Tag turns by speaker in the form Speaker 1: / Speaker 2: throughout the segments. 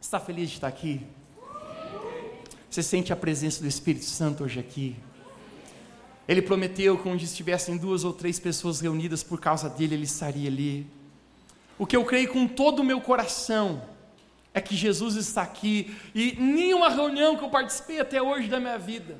Speaker 1: Está feliz de estar aqui? Você sente a presença do Espírito Santo hoje aqui? Ele prometeu que onde estivessem duas ou três pessoas reunidas por causa dele, ele estaria ali. O que eu creio com todo o meu coração é que Jesus está aqui e nenhuma reunião que eu participei até hoje da minha vida,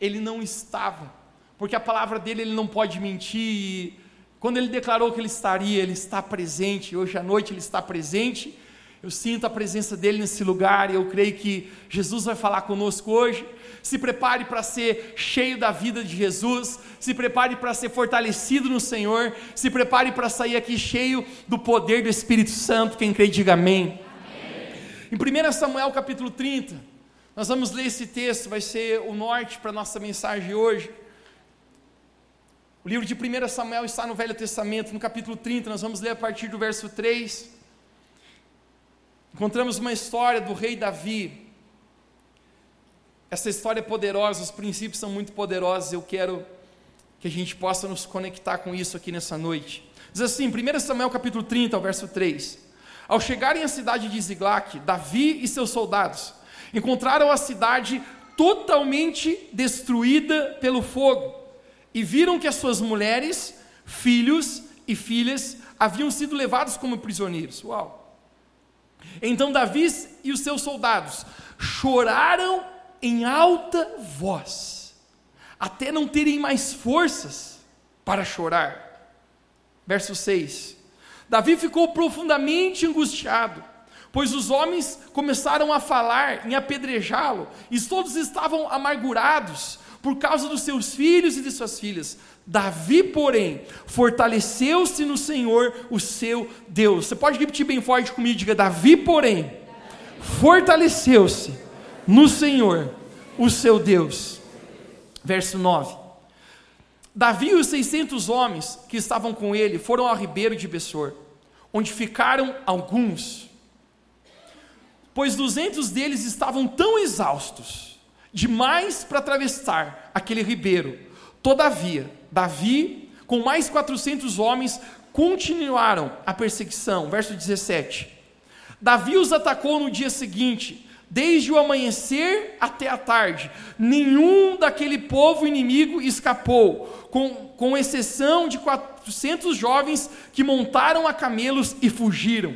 Speaker 1: ele não estava, porque a palavra dele ele não pode mentir. Quando ele declarou que ele estaria, ele está presente. Hoje à noite ele está presente. Eu sinto a presença dele nesse lugar e eu creio que Jesus vai falar conosco hoje. Se prepare para ser cheio da vida de Jesus, se prepare para ser fortalecido no Senhor, se prepare para sair aqui cheio do poder do Espírito Santo. Quem crê, diga amém. Em 1 Samuel capítulo 30, nós vamos ler esse texto, vai ser o norte para a nossa mensagem hoje. O livro de 1 Samuel está no Velho Testamento, no capítulo 30, nós vamos ler a partir do verso 3. Encontramos uma história do rei Davi. Essa história é poderosa, os princípios são muito poderosos, eu quero que a gente possa nos conectar com isso aqui nessa noite. Diz assim, 1 Samuel capítulo 30, verso 3. Ao chegarem à cidade de Ziglac, Davi e seus soldados encontraram a cidade totalmente destruída pelo fogo e viram que as suas mulheres, filhos e filhas haviam sido levados como prisioneiros. Uau! Então Davi e os seus soldados choraram em alta voz, até não terem mais forças para chorar. Verso 6. Davi ficou profundamente angustiado, pois os homens começaram a falar em apedrejá-lo, e todos estavam amargurados por causa dos seus filhos e de suas filhas. Davi, porém, fortaleceu-se no Senhor, o seu Deus. Você pode repetir bem forte comigo, diga: Davi, porém, fortaleceu-se no Senhor, o seu Deus. Verso 9. Davi e os 600 homens que estavam com ele foram ao ribeiro de Bessor, onde ficaram alguns, pois 200 deles estavam tão exaustos, demais para atravessar aquele ribeiro. Todavia, Davi, com mais 400 homens, continuaram a perseguição. Verso 17. Davi os atacou no dia seguinte, desde o amanhecer até a tarde. Nenhum daquele povo inimigo escapou com, com exceção de 400 jovens que montaram a camelos e fugiram.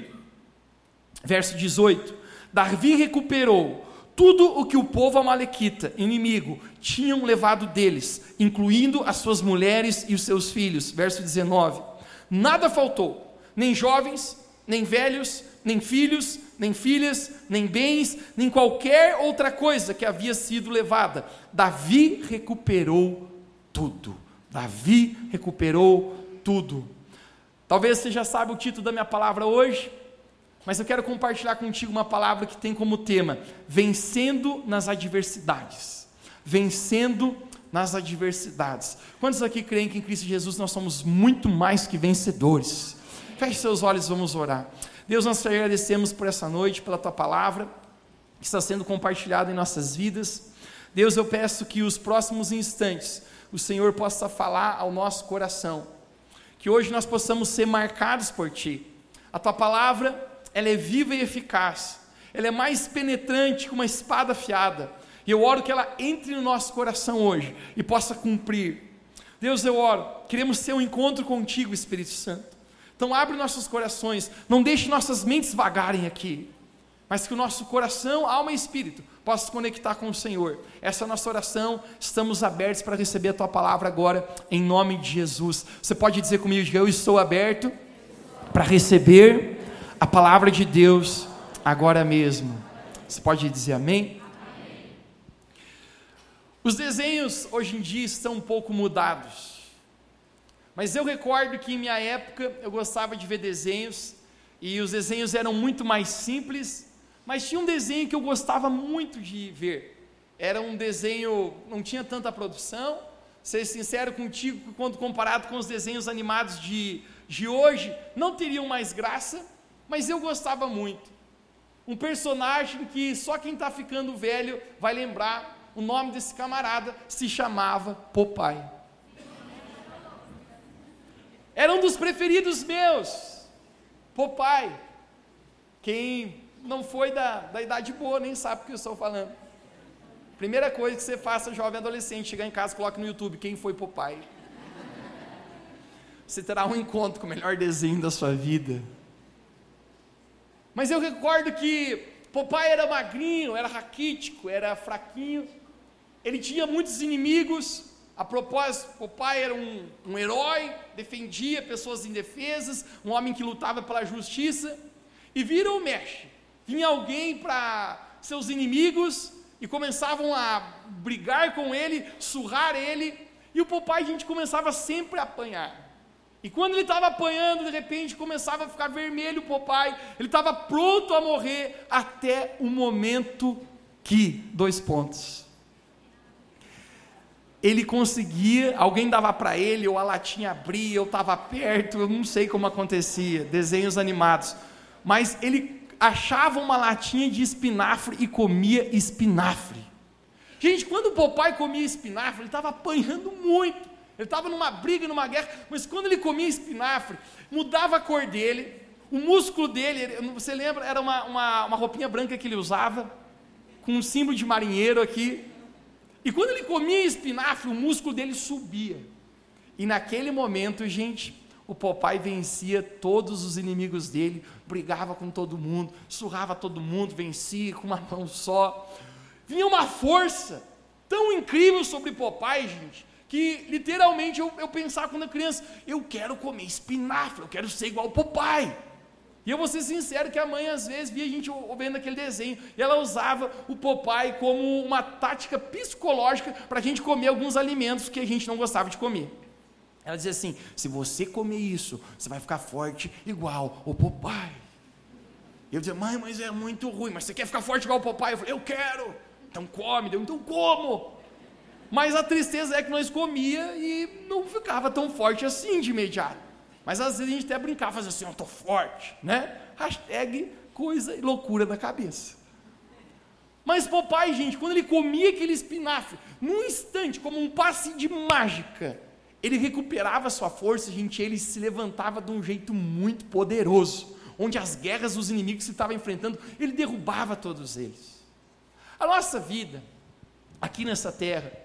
Speaker 1: Verso 18: Davi recuperou tudo o que o povo amalequita, inimigo, tinham levado deles, incluindo as suas mulheres e os seus filhos. Verso 19: Nada faltou, nem jovens, nem velhos, nem filhos, nem filhas, nem bens, nem qualquer outra coisa que havia sido levada. Davi recuperou tudo. Davi recuperou tudo. Talvez você já saiba o título da minha palavra hoje, mas eu quero compartilhar contigo uma palavra que tem como tema: vencendo nas adversidades. Vencendo nas adversidades. Quantos aqui creem que em Cristo Jesus nós somos muito mais que vencedores? Feche seus olhos, vamos orar. Deus, nós te agradecemos por essa noite, pela tua palavra que está sendo compartilhada em nossas vidas. Deus, eu peço que os próximos instantes o Senhor possa falar ao nosso coração. Que hoje nós possamos ser marcados por Ti. A Tua palavra, ela é viva e eficaz. Ela é mais penetrante que uma espada afiada. E eu oro que ela entre no nosso coração hoje e possa cumprir. Deus, eu oro, queremos ter um encontro contigo, Espírito Santo. Então abre nossos corações, não deixe nossas mentes vagarem aqui, mas que o nosso coração, alma e espírito possa se conectar com o Senhor. Essa é a nossa oração, estamos abertos para receber a tua palavra agora, em nome de Jesus. Você pode dizer comigo, eu estou aberto para receber a palavra de Deus agora mesmo. Você pode dizer amém? Os desenhos hoje em dia estão um pouco mudados. Mas eu recordo que em minha época eu gostava de ver desenhos e os desenhos eram muito mais simples mas tinha um desenho que eu gostava muito de ver. Era um desenho, não tinha tanta produção. Ser sincero contigo, quando comparado com os desenhos animados de, de hoje, não teriam mais graça, mas eu gostava muito. Um personagem que só quem está ficando velho vai lembrar. O nome desse camarada se chamava Popeye. Era um dos preferidos meus. Popeye. Quem não foi da, da idade boa, nem sabe o que eu estou falando. Primeira coisa que você faça, jovem adolescente, chegar em casa, coloque no YouTube quem foi Popeye. Você terá um encontro com o melhor desenho da sua vida. Mas eu recordo que Popeye era magrinho, era raquítico, era fraquinho. Ele tinha muitos inimigos. A propósito, Popeye era um, um herói, defendia pessoas indefesas, um homem que lutava pela justiça. E vira ou mexe, vinha alguém para seus inimigos e começavam a brigar com ele, surrar ele, e o Popeye a gente começava sempre a apanhar. E quando ele estava apanhando, de repente começava a ficar vermelho o Popeye, ele estava pronto a morrer até o momento que, dois pontos, ele conseguia, alguém dava para ele, ou a latinha abria, eu estava perto, eu não sei como acontecia, desenhos animados, mas ele achava uma latinha de espinafre e comia espinafre. Gente, quando o papai comia espinafre, ele estava apanhando muito. Ele estava numa briga, numa guerra, mas quando ele comia espinafre, mudava a cor dele, o músculo dele, você lembra, era uma, uma, uma roupinha branca que ele usava, com um símbolo de marinheiro aqui. E quando ele comia espinafre, o músculo dele subia. E naquele momento, gente, o papai vencia todos os inimigos dele, brigava com todo mundo, surrava todo mundo, vencia com uma mão só. Vinha uma força tão incrível sobre Popeye, gente, que literalmente eu, eu pensava quando criança, eu quero comer espinafre, eu quero ser igual o Popeye. E eu vou ser sincero que a mãe às vezes via a gente vendo aquele desenho, e ela usava o Popeye como uma tática psicológica para a gente comer alguns alimentos que a gente não gostava de comer. Ela dizia assim: se você comer isso, você vai ficar forte igual o Popeye. Eu dizia, mãe, mas é muito ruim, mas você quer ficar forte igual o Popeye? Eu falei, eu quero. Então come, eu, então como. Mas a tristeza é que nós comia e não ficava tão forte assim de imediato. Mas às vezes a gente até brincava, fazia assim, eu estou forte, né? Hashtag coisa loucura da cabeça. Mas papai, gente, quando ele comia aquele espinafre, num instante, como um passe de mágica, ele recuperava sua força, gente, ele se levantava de um jeito muito poderoso, onde as guerras dos inimigos que estava enfrentando, ele derrubava todos eles. A nossa vida, aqui nessa terra,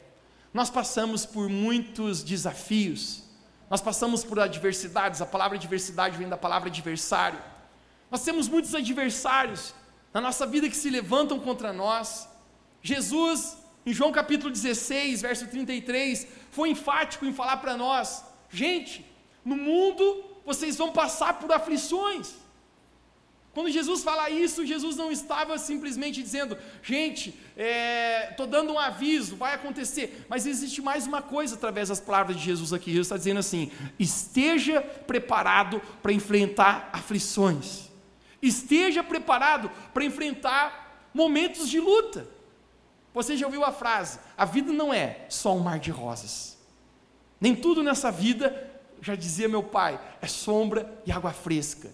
Speaker 1: nós passamos por muitos desafios, nós passamos por adversidades, a palavra adversidade vem da palavra adversário. Nós temos muitos adversários na nossa vida que se levantam contra nós. Jesus em João capítulo 16, verso 33, foi enfático em falar para nós: gente, no mundo vocês vão passar por aflições. Quando Jesus fala isso, Jesus não estava simplesmente dizendo, gente, estou é, dando um aviso, vai acontecer. Mas existe mais uma coisa através das palavras de Jesus aqui. Jesus está dizendo assim: esteja preparado para enfrentar aflições, esteja preparado para enfrentar momentos de luta. Você já ouviu a frase: a vida não é só um mar de rosas. Nem tudo nessa vida, já dizia meu pai, é sombra e água fresca.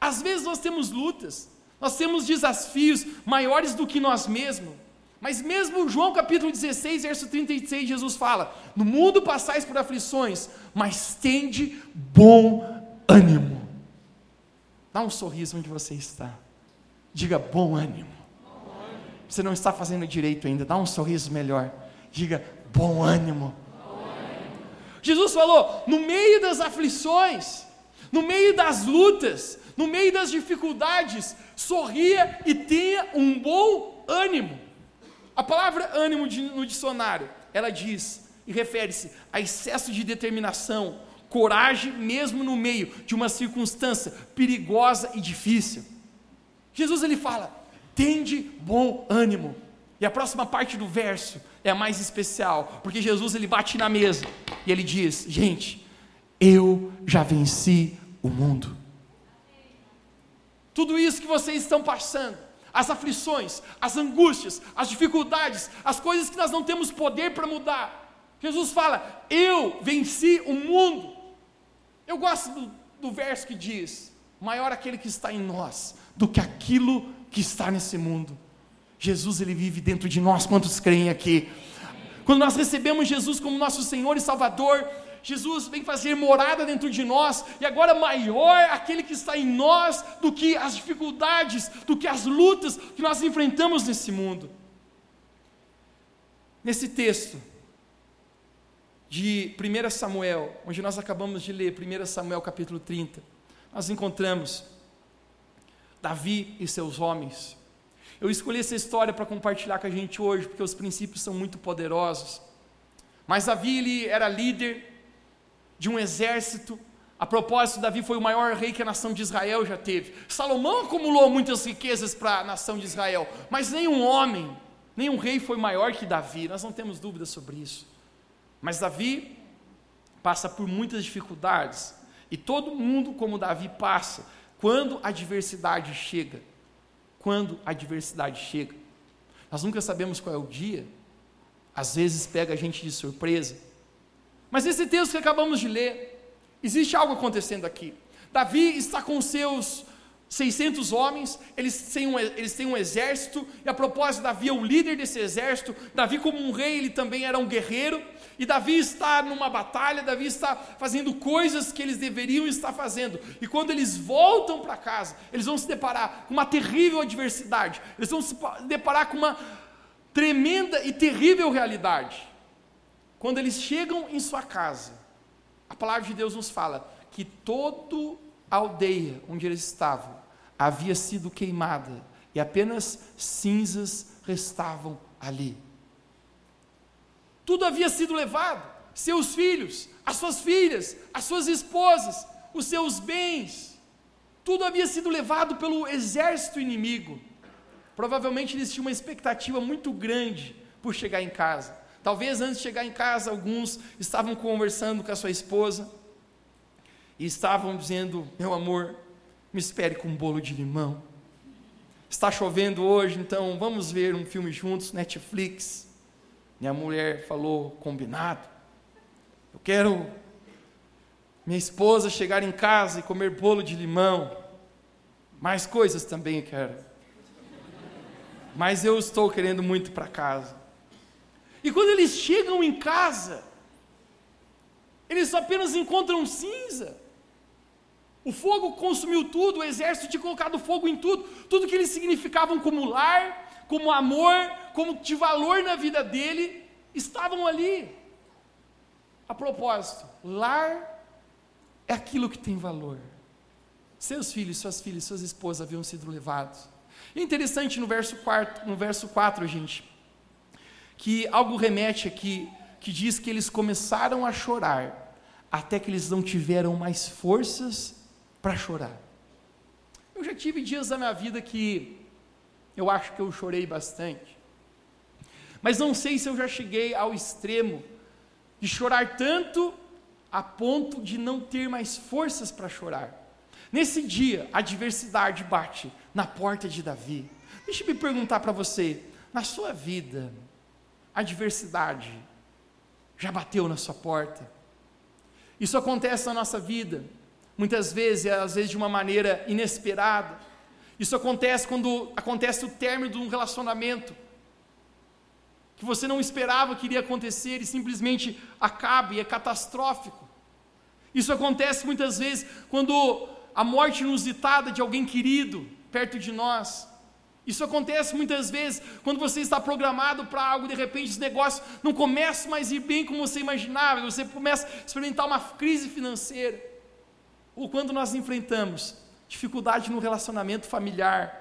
Speaker 1: Às vezes nós temos lutas, nós temos desafios maiores do que nós mesmos. Mas mesmo João capítulo 16, verso 36, Jesus fala: No mundo passais por aflições, mas tende bom ânimo. Dá um sorriso onde você está. Diga bom ânimo. Você não está fazendo direito ainda. Dá um sorriso melhor. Diga bom ânimo. Bom ânimo. Jesus falou: no meio das aflições, no meio das lutas, no meio das dificuldades, sorria e tenha um bom ânimo. A palavra ânimo no dicionário, ela diz e refere-se a excesso de determinação, coragem, mesmo no meio de uma circunstância perigosa e difícil. Jesus ele fala: tende bom ânimo. E a próxima parte do verso é a mais especial, porque Jesus ele bate na mesa e ele diz: Gente, eu já venci o mundo. Tudo isso que vocês estão passando, as aflições, as angústias, as dificuldades, as coisas que nós não temos poder para mudar. Jesus fala: Eu venci o mundo. Eu gosto do, do verso que diz: Maior aquele que está em nós do que aquilo que está nesse mundo. Jesus, ele vive dentro de nós. Quantos creem aqui? Quando nós recebemos Jesus como nosso Senhor e Salvador, Jesus vem fazer morada dentro de nós, e agora maior aquele que está em nós do que as dificuldades, do que as lutas que nós enfrentamos nesse mundo. Nesse texto de 1 Samuel, onde nós acabamos de ler, 1 Samuel capítulo 30, nós encontramos Davi e seus homens. Eu escolhi essa história para compartilhar com a gente hoje, porque os princípios são muito poderosos. Mas Davi ele era líder de um exército. A propósito, Davi foi o maior rei que a nação de Israel já teve. Salomão acumulou muitas riquezas para a nação de Israel, mas nenhum homem, nenhum rei foi maior que Davi. Nós não temos dúvidas sobre isso. Mas Davi passa por muitas dificuldades, e todo mundo, como Davi, passa quando a adversidade chega. Quando a adversidade chega. Nós nunca sabemos qual é o dia, às vezes pega a gente de surpresa. Mas esse texto que acabamos de ler, existe algo acontecendo aqui. Davi está com seus 600 homens, eles têm, um, eles têm um exército, e a propósito, Davi é o líder desse exército. Davi, como um rei, ele também era um guerreiro, e Davi está numa batalha, Davi está fazendo coisas que eles deveriam estar fazendo, e quando eles voltam para casa, eles vão se deparar com uma terrível adversidade, eles vão se deparar com uma tremenda e terrível realidade. Quando eles chegam em sua casa, a palavra de Deus nos fala que toda a aldeia onde eles estavam havia sido queimada e apenas cinzas restavam ali. Tudo havia sido levado: seus filhos, as suas filhas, as suas esposas, os seus bens, tudo havia sido levado pelo exército inimigo. Provavelmente eles tinham uma expectativa muito grande por chegar em casa. Talvez antes de chegar em casa, alguns estavam conversando com a sua esposa e estavam dizendo: Meu amor, me espere com um bolo de limão. Está chovendo hoje, então vamos ver um filme juntos, Netflix. Minha mulher falou: Combinado. Eu quero minha esposa chegar em casa e comer bolo de limão. Mais coisas também eu quero mas eu estou querendo muito para casa. E quando eles chegam em casa, eles apenas encontram cinza. O fogo consumiu tudo, o exército tinha colocado fogo em tudo, tudo que eles significavam como lar, como amor, como de valor na vida dele, estavam ali. A propósito, lar é aquilo que tem valor. Seus filhos, suas filhas, suas esposas haviam sido levados. É interessante no verso 4, no verso 4, gente, que algo remete aqui, que diz que eles começaram a chorar, até que eles não tiveram mais forças para chorar. Eu já tive dias da minha vida que eu acho que eu chorei bastante, mas não sei se eu já cheguei ao extremo de chorar tanto a ponto de não ter mais forças para chorar. Nesse dia, a adversidade bate na porta de Davi. Deixa eu me perguntar para você: na sua vida, adversidade já bateu na sua porta? Isso acontece na nossa vida, muitas vezes, às vezes de uma maneira inesperada. Isso acontece quando acontece o término de um relacionamento que você não esperava que iria acontecer e simplesmente acaba e é catastrófico. Isso acontece muitas vezes quando a morte inusitada de alguém querido perto de nós. Isso acontece muitas vezes quando você está programado para algo, de repente os negócios não começam mais a ir bem como você imaginava, você começa a experimentar uma crise financeira. Ou quando nós enfrentamos dificuldade no relacionamento familiar.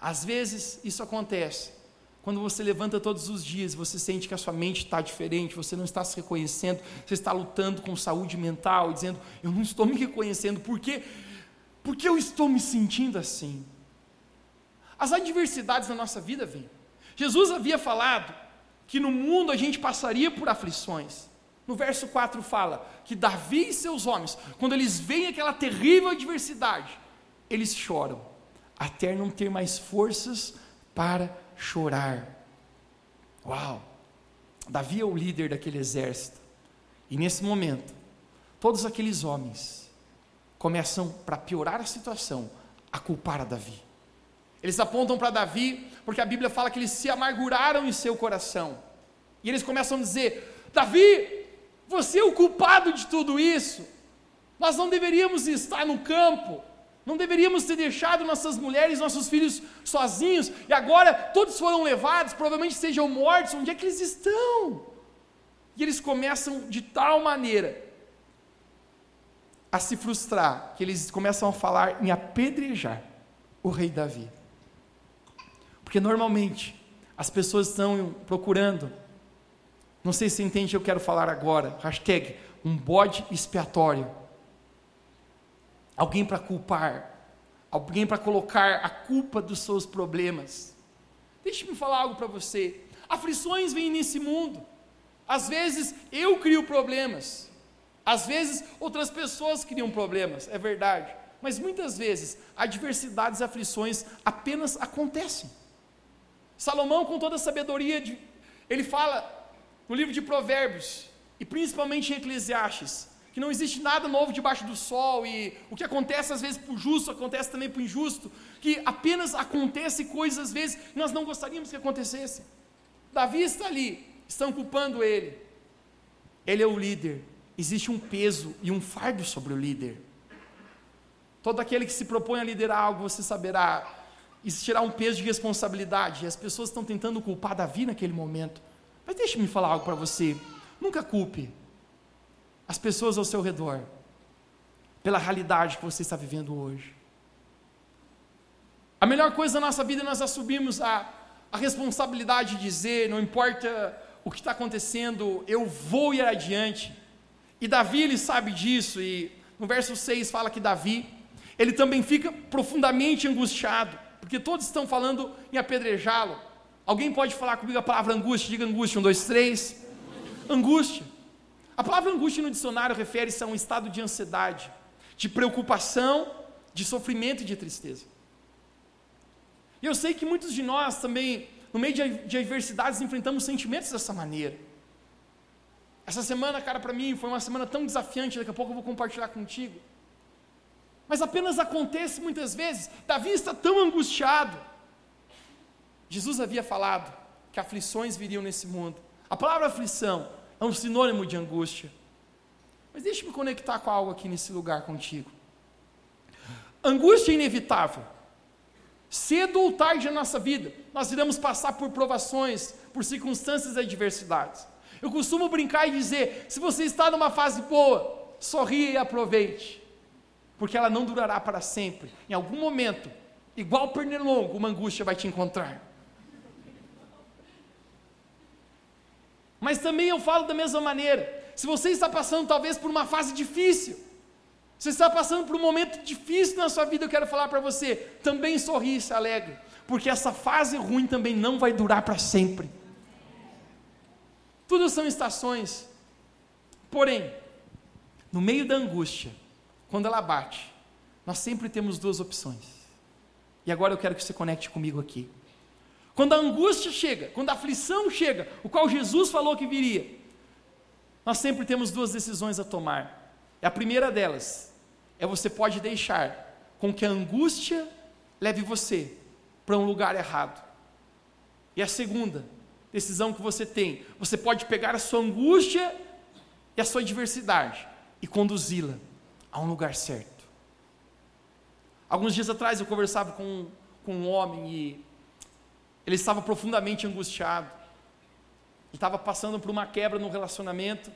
Speaker 1: Às vezes isso acontece quando você levanta todos os dias, você sente que a sua mente está diferente, você não está se reconhecendo, você está lutando com saúde mental, dizendo: Eu não estou me reconhecendo, por quê? Porque eu estou me sentindo assim. As adversidades na nossa vida vêm. Jesus havia falado que no mundo a gente passaria por aflições. No verso 4 fala que Davi e seus homens, quando eles veem aquela terrível adversidade, eles choram, até não ter mais forças para chorar. Uau! Davi é o líder daquele exército. E nesse momento, todos aqueles homens começam, para piorar a situação, a culpar a Davi. Eles apontam para Davi, porque a Bíblia fala que eles se amarguraram em seu coração. E eles começam a dizer: Davi, Você é o culpado de tudo isso. Nós não deveríamos estar no campo, não deveríamos ter deixado nossas mulheres, nossos filhos sozinhos, e agora todos foram levados, provavelmente sejam mortos. Onde é que eles estão? E eles começam de tal maneira a se frustrar, que eles começam a falar em apedrejar o rei Davi. Porque normalmente as pessoas estão procurando, não sei se entende o que eu quero falar agora, hashtag um bode expiatório. Alguém para culpar, alguém para colocar a culpa dos seus problemas. Deixe-me falar algo para você. Aflições vêm nesse mundo. Às vezes eu crio problemas. Às vezes outras pessoas criam problemas, é verdade. Mas muitas vezes adversidades e aflições apenas acontecem. Salomão, com toda a sabedoria, de, ele fala no livro de Provérbios, e principalmente em Eclesiastes, que não existe nada novo debaixo do sol, e o que acontece às vezes para o justo, acontece também para o injusto, que apenas acontece coisas às vezes que nós não gostaríamos que acontecesse. Davi está ali, estão culpando ele. Ele é o líder, existe um peso e um fardo sobre o líder. Todo aquele que se propõe a liderar algo, você saberá, existirá um peso de responsabilidade. E as pessoas estão tentando culpar Davi naquele momento. Mas deixe-me falar algo para você. Nunca culpe as pessoas ao seu redor pela realidade que você está vivendo hoje. A melhor coisa da nossa vida é nós assumimos a, a responsabilidade de dizer, não importa o que está acontecendo, eu vou ir adiante. E Davi, ele sabe disso, e no verso 6 fala que Davi, ele também fica profundamente angustiado porque todos estão falando em apedrejá-lo. Alguém pode falar comigo a palavra angústia? Diga angústia, um, dois, três. Angústia. A palavra angústia no dicionário refere-se a um estado de ansiedade, de preocupação, de sofrimento e de tristeza. E eu sei que muitos de nós também, no meio de, de adversidades, enfrentamos sentimentos dessa maneira. Essa semana, cara, para mim foi uma semana tão desafiante, daqui a pouco eu vou compartilhar contigo. Mas apenas acontece muitas vezes. Davi está tão angustiado. Jesus havia falado que aflições viriam nesse mundo. A palavra aflição é um sinônimo de angústia. Mas deixe-me conectar com algo aqui nesse lugar contigo. Angústia é inevitável. Cedo ou tarde na nossa vida, nós iremos passar por provações, por circunstâncias e adversidades. Eu costumo brincar e dizer: se você está numa fase boa, sorria e aproveite porque ela não durará para sempre. Em algum momento, igual pernilongo, uma angústia vai te encontrar. Mas também eu falo da mesma maneira. Se você está passando talvez por uma fase difícil, você está passando por um momento difícil na sua vida, eu quero falar para você, também sorri e se alegre, porque essa fase ruim também não vai durar para sempre. Tudo são estações. Porém, no meio da angústia, quando ela bate, nós sempre temos duas opções. E agora eu quero que você conecte comigo aqui. Quando a angústia chega, quando a aflição chega, o qual Jesus falou que viria, nós sempre temos duas decisões a tomar. A primeira delas é você pode deixar com que a angústia leve você para um lugar errado. E a segunda decisão que você tem, você pode pegar a sua angústia e a sua adversidade e conduzi-la a um lugar certo. Alguns dias atrás eu conversava com, com um homem e ele estava profundamente angustiado. Ele estava passando por uma quebra no relacionamento.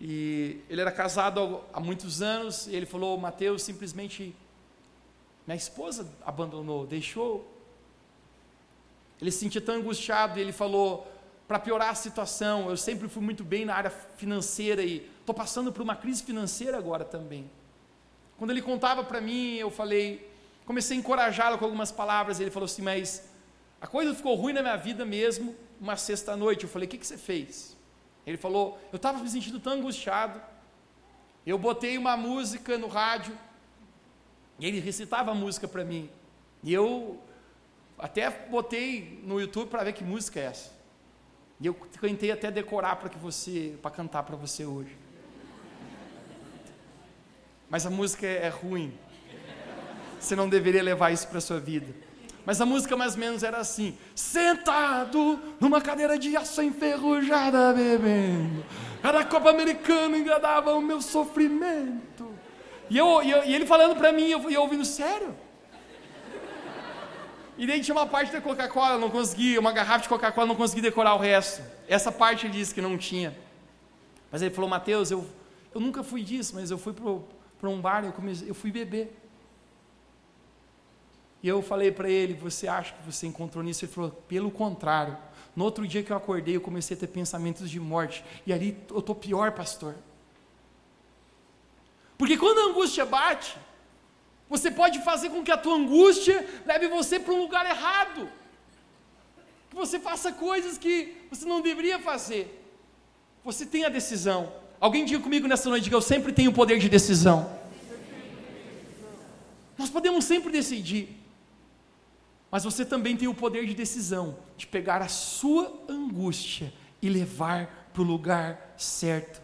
Speaker 1: E ele era casado há muitos anos e ele falou: Mateus, simplesmente minha esposa abandonou, deixou. Ele se sentia tão angustiado e ele falou: para piorar a situação, eu sempre fui muito bem na área financeira e estou passando por uma crise financeira agora também. Quando ele contava para mim, eu falei, comecei a encorajá-lo com algumas palavras, ele falou assim, mas a coisa ficou ruim na minha vida mesmo, uma sexta-noite. Eu falei, o que, que você fez? Ele falou, eu estava me sentindo tão angustiado, eu botei uma música no rádio, e ele recitava a música para mim, e eu até botei no YouTube para ver que música é essa. E eu tentei até decorar para que você, para cantar para você hoje mas a música é ruim. Você não deveria levar isso para sua vida. Mas a música mais ou menos era assim: sentado numa cadeira de aço enferrujada, bebendo. Cada Copa Americana engradava o meu sofrimento. E, eu, e, eu, e ele falando para mim, eu, eu ouvindo, sério? E daí tinha uma parte da Coca-Cola, não consegui, uma garrafa de Coca-Cola, não consegui decorar o resto. Essa parte ele disse que não tinha. Mas ele falou, Mateus, eu, eu nunca fui disso, mas eu fui para um bar, eu, eu fui beber. E eu falei para ele, você acha que você encontrou nisso? Ele falou, pelo contrário. No outro dia que eu acordei, eu comecei a ter pensamentos de morte. E ali eu estou pior, pastor. Porque quando a angústia bate, você pode fazer com que a tua angústia leve você para um lugar errado. Que você faça coisas que você não deveria fazer. Você tem a decisão. Alguém diga comigo nessa noite que eu sempre tenho o poder de decisão. Nós podemos sempre decidir. Mas você também tem o poder de decisão, de pegar a sua angústia e levar para o lugar certo.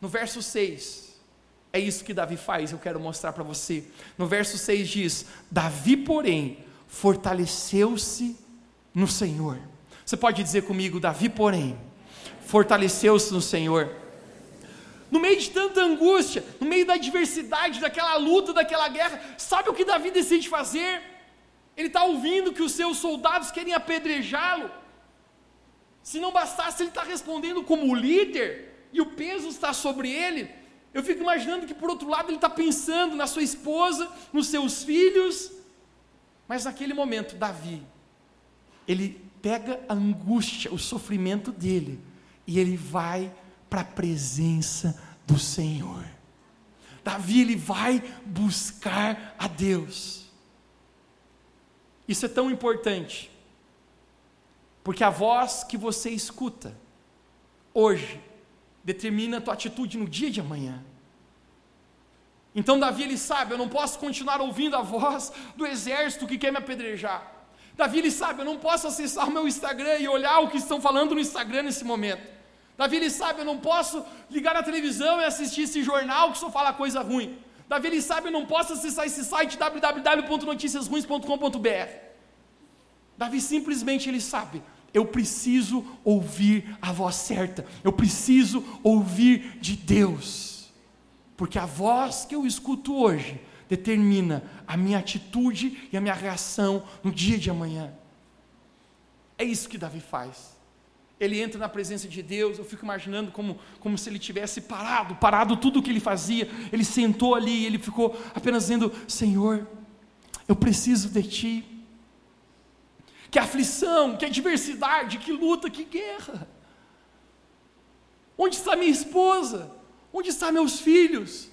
Speaker 1: No verso 6, é isso que Davi faz, eu quero mostrar para você. No verso 6 diz: Davi, porém, fortaleceu-se no Senhor. Você pode dizer comigo, Davi, porém, fortaleceu-se no Senhor. No meio de tanta angústia, no meio da adversidade, daquela luta, daquela guerra, sabe o que Davi decide fazer? Ele está ouvindo que os seus soldados querem apedrejá-lo. Se não bastasse, ele está respondendo como líder, e o peso está sobre ele. Eu fico imaginando que por outro lado ele está pensando na sua esposa, nos seus filhos. Mas naquele momento, Davi, ele pega a angústia, o sofrimento dele, e ele vai para a presença do Senhor. Davi, ele vai buscar a Deus. Isso é tão importante, porque a voz que você escuta hoje determina a tua atitude no dia de amanhã. Então Davi ele sabe, eu não posso continuar ouvindo a voz do exército que quer me apedrejar. Davi ele sabe, eu não posso acessar o meu Instagram e olhar o que estão falando no Instagram nesse momento. Davi ele sabe, eu não posso ligar a televisão e assistir esse jornal que só fala coisa ruim. Davi ele sabe, eu não posso acessar esse site www.noticiasruins.com.br. Davi simplesmente ele sabe, eu preciso ouvir a voz certa, eu preciso ouvir de Deus, porque a voz que eu escuto hoje determina a minha atitude e a minha reação no dia de amanhã. É isso que Davi faz. Ele entra na presença de Deus, eu fico imaginando como, como se ele tivesse parado, parado tudo o que ele fazia. Ele sentou ali e ele ficou apenas dizendo: Senhor, eu preciso de Ti que aflição, que adversidade, que luta, que guerra. Onde está minha esposa? Onde estão meus filhos?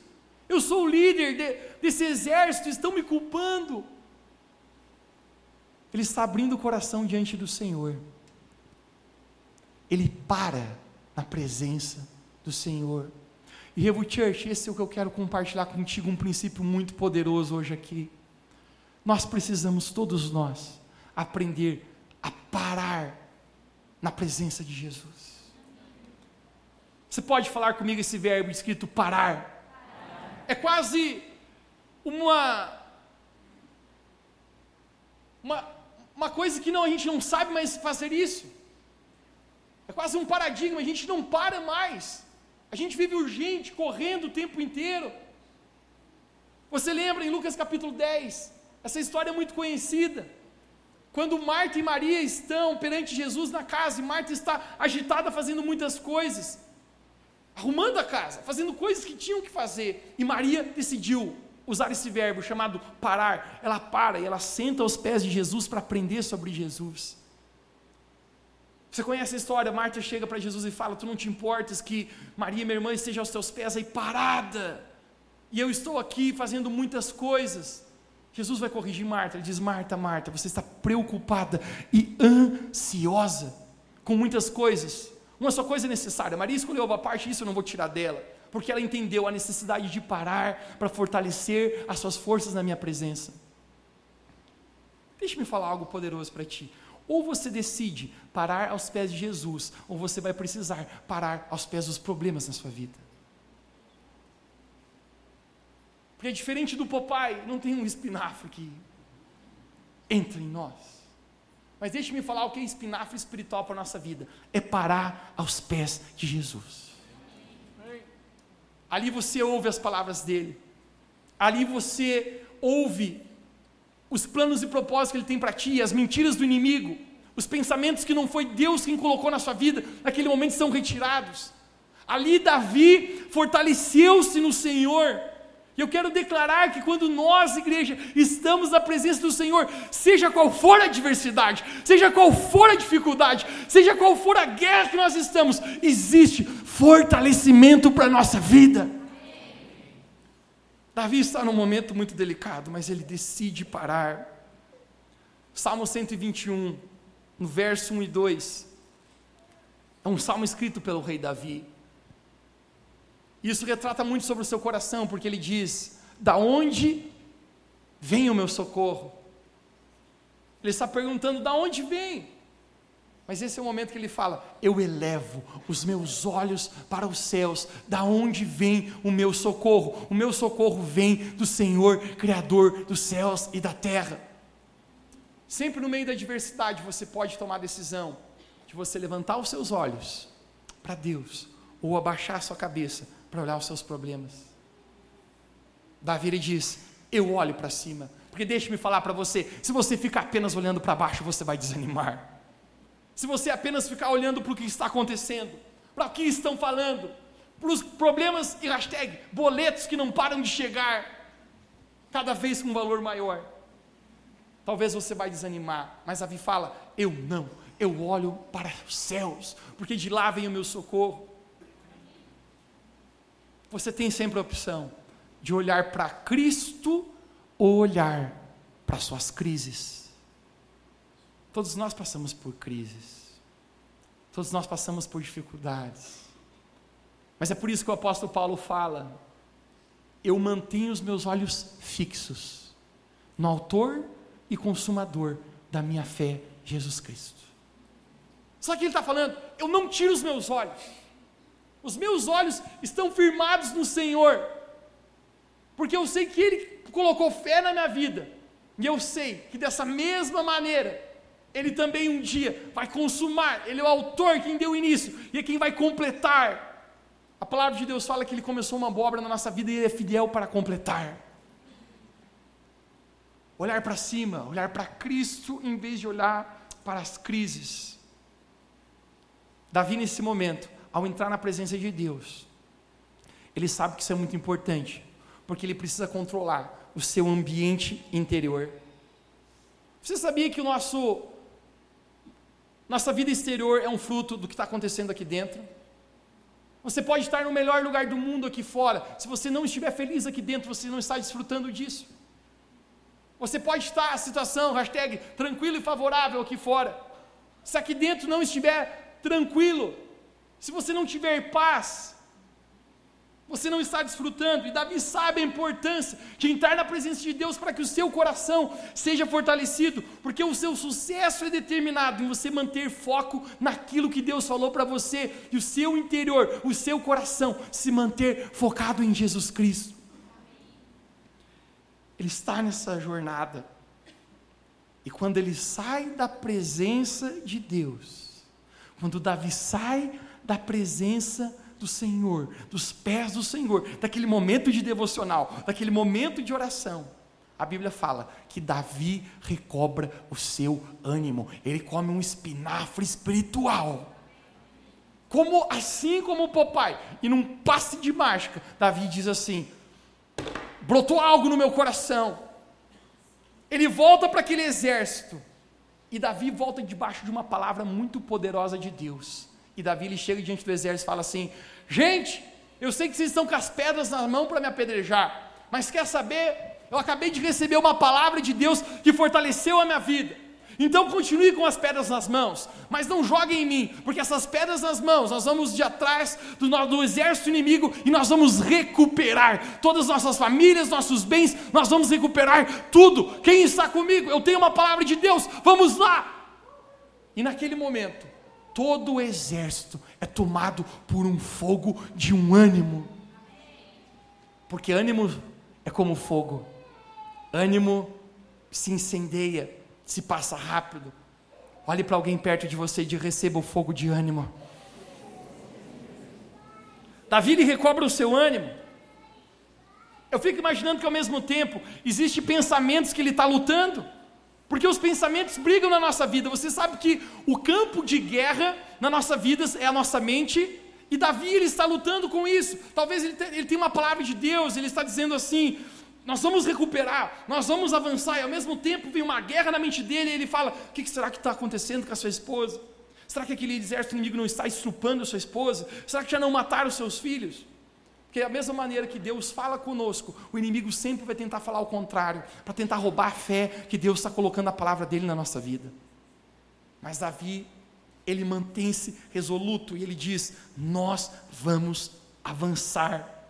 Speaker 1: Eu sou o líder de, desse exército, estão me culpando. Ele está abrindo o coração diante do Senhor. Ele para na presença do Senhor. E Revo Church, esse é o que eu quero compartilhar contigo, um princípio muito poderoso hoje aqui. Nós precisamos, todos nós, aprender a parar na presença de Jesus. Você pode falar comigo esse verbo escrito parar? É quase uma uma, uma coisa que não a gente não sabe mais fazer isso. É quase um paradigma, a gente não para mais. A gente vive urgente, correndo o tempo inteiro. Você lembra em Lucas capítulo 10? Essa história é muito conhecida. Quando Marta e Maria estão perante Jesus na casa, e Marta está agitada fazendo muitas coisas, arrumando a casa, fazendo coisas que tinham que fazer, e Maria decidiu usar esse verbo chamado parar. Ela para e ela senta aos pés de Jesus para aprender sobre Jesus. Você conhece a história? Marta chega para Jesus e fala: Tu não te importas que Maria, minha irmã, esteja aos teus pés aí parada, e eu estou aqui fazendo muitas coisas. Jesus vai corrigir Marta. Ele diz: Marta, Marta, você está preocupada e ansiosa com muitas coisas. Uma só coisa é necessária. Maria escolheu uma parte, isso eu não vou tirar dela, porque ela entendeu a necessidade de parar para fortalecer as suas forças na minha presença. Deixa-me falar algo poderoso para ti. Ou você decide parar aos pés de Jesus, ou você vai precisar parar aos pés dos problemas na sua vida. Porque diferente do Popeye, não tem um espinafre aqui. entre nós. Mas deixe-me falar o que é espinafre espiritual para a nossa vida: é parar aos pés de Jesus. Ali você ouve as palavras dele, ali você ouve os planos e propósitos que ele tem para ti, as mentiras do inimigo, os pensamentos que não foi Deus quem colocou na sua vida, naquele momento são retirados. Ali Davi fortaleceu-se no Senhor. E eu quero declarar que quando nós, igreja, estamos na presença do Senhor, seja qual for a adversidade, seja qual for a dificuldade, seja qual for a guerra que nós estamos, existe fortalecimento para a nossa vida. Davi está num momento muito delicado, mas ele decide parar. Salmo 121, no verso 1 e 2. É um salmo escrito pelo rei Davi. Isso retrata muito sobre o seu coração, porque ele diz: Da onde vem o meu socorro? Ele está perguntando: Da onde vem? Mas esse é o momento que ele fala: Eu elevo os meus olhos para os céus, da onde vem o meu socorro? O meu socorro vem do Senhor, Criador dos céus e da terra. Sempre no meio da adversidade você pode tomar a decisão de você levantar os seus olhos para Deus ou abaixar a sua cabeça para olhar os seus problemas. Davi ele diz: Eu olho para cima, porque deixe-me falar para você: se você ficar apenas olhando para baixo, você vai desanimar. Se você apenas ficar olhando para o que está acontecendo, para o que estão falando, para os problemas e hashtag boletos que não param de chegar, cada vez com um valor maior, talvez você vai desanimar. Mas Davi fala: Eu não, eu olho para os céus, porque de lá vem o meu socorro. Você tem sempre a opção de olhar para Cristo ou olhar para suas crises. Todos nós passamos por crises. Todos nós passamos por dificuldades. Mas é por isso que o apóstolo Paulo fala: eu mantenho os meus olhos fixos no Autor e Consumador da minha fé, Jesus Cristo. Só que ele está falando: eu não tiro os meus olhos os meus olhos estão firmados no Senhor, porque eu sei que Ele colocou fé na minha vida, e eu sei que dessa mesma maneira, Ele também um dia vai consumar, Ele é o autor quem deu início, e é quem vai completar. A palavra de Deus fala que Ele começou uma obra na nossa vida e Ele é fiel para completar. Olhar para cima, olhar para Cristo em vez de olhar para as crises. Davi, nesse momento, ao entrar na presença de Deus, ele sabe que isso é muito importante, porque ele precisa controlar o seu ambiente interior. Você sabia que o nosso nossa vida exterior é um fruto do que está acontecendo aqui dentro? Você pode estar no melhor lugar do mundo aqui fora, se você não estiver feliz aqui dentro, você não está desfrutando disso. Você pode estar a situação, hashtag, tranquilo e favorável aqui fora. Se aqui dentro não estiver tranquilo, se você não tiver paz, você não está desfrutando. E Davi sabe a importância de entrar na presença de Deus para que o seu coração seja fortalecido, porque o seu sucesso é determinado em você manter foco naquilo que Deus falou para você e o seu interior, o seu coração se manter focado em Jesus Cristo. Ele está nessa jornada. E quando ele sai da presença de Deus, quando Davi sai da presença do Senhor, dos pés do Senhor, daquele momento de devocional, daquele momento de oração. A Bíblia fala que Davi recobra o seu ânimo, ele come um espinafre espiritual. Como assim como o papai, e num passe de mágica, Davi diz assim: brotou algo no meu coração. Ele volta para aquele exército. E Davi volta debaixo de uma palavra muito poderosa de Deus. E Davi ele chega diante do exército e fala assim: Gente, eu sei que vocês estão com as pedras na mão para me apedrejar, mas quer saber? Eu acabei de receber uma palavra de Deus que fortaleceu a minha vida. Então continue com as pedras nas mãos, mas não joguem em mim, porque essas pedras nas mãos, nós vamos de atrás do, do exército inimigo e nós vamos recuperar todas as nossas famílias, nossos bens, nós vamos recuperar tudo. Quem está comigo? Eu tenho uma palavra de Deus, vamos lá! E naquele momento, todo o exército é tomado por um fogo de um ânimo. Porque ânimo é como fogo, ânimo se incendeia, se passa rápido. Olhe para alguém perto de você e diga, receba o fogo de ânimo. Davi ele recobra o seu ânimo. Eu fico imaginando que ao mesmo tempo existem pensamentos que ele está lutando, porque os pensamentos brigam na nossa vida. Você sabe que o campo de guerra na nossa vida é a nossa mente, e Davi ele está lutando com isso. Talvez ele, ele tenha uma palavra de Deus, ele está dizendo assim: nós vamos recuperar, nós vamos avançar, e ao mesmo tempo vem uma guerra na mente dele, e ele fala: o que será que está acontecendo com a sua esposa? Será que aquele exército inimigo não está estrupando a sua esposa? Será que já não mataram os seus filhos? Porque da mesma maneira que Deus fala conosco, o inimigo sempre vai tentar falar o contrário, para tentar roubar a fé que Deus está colocando a palavra dele na nossa vida. Mas Davi, ele mantém-se resoluto e ele diz: Nós vamos avançar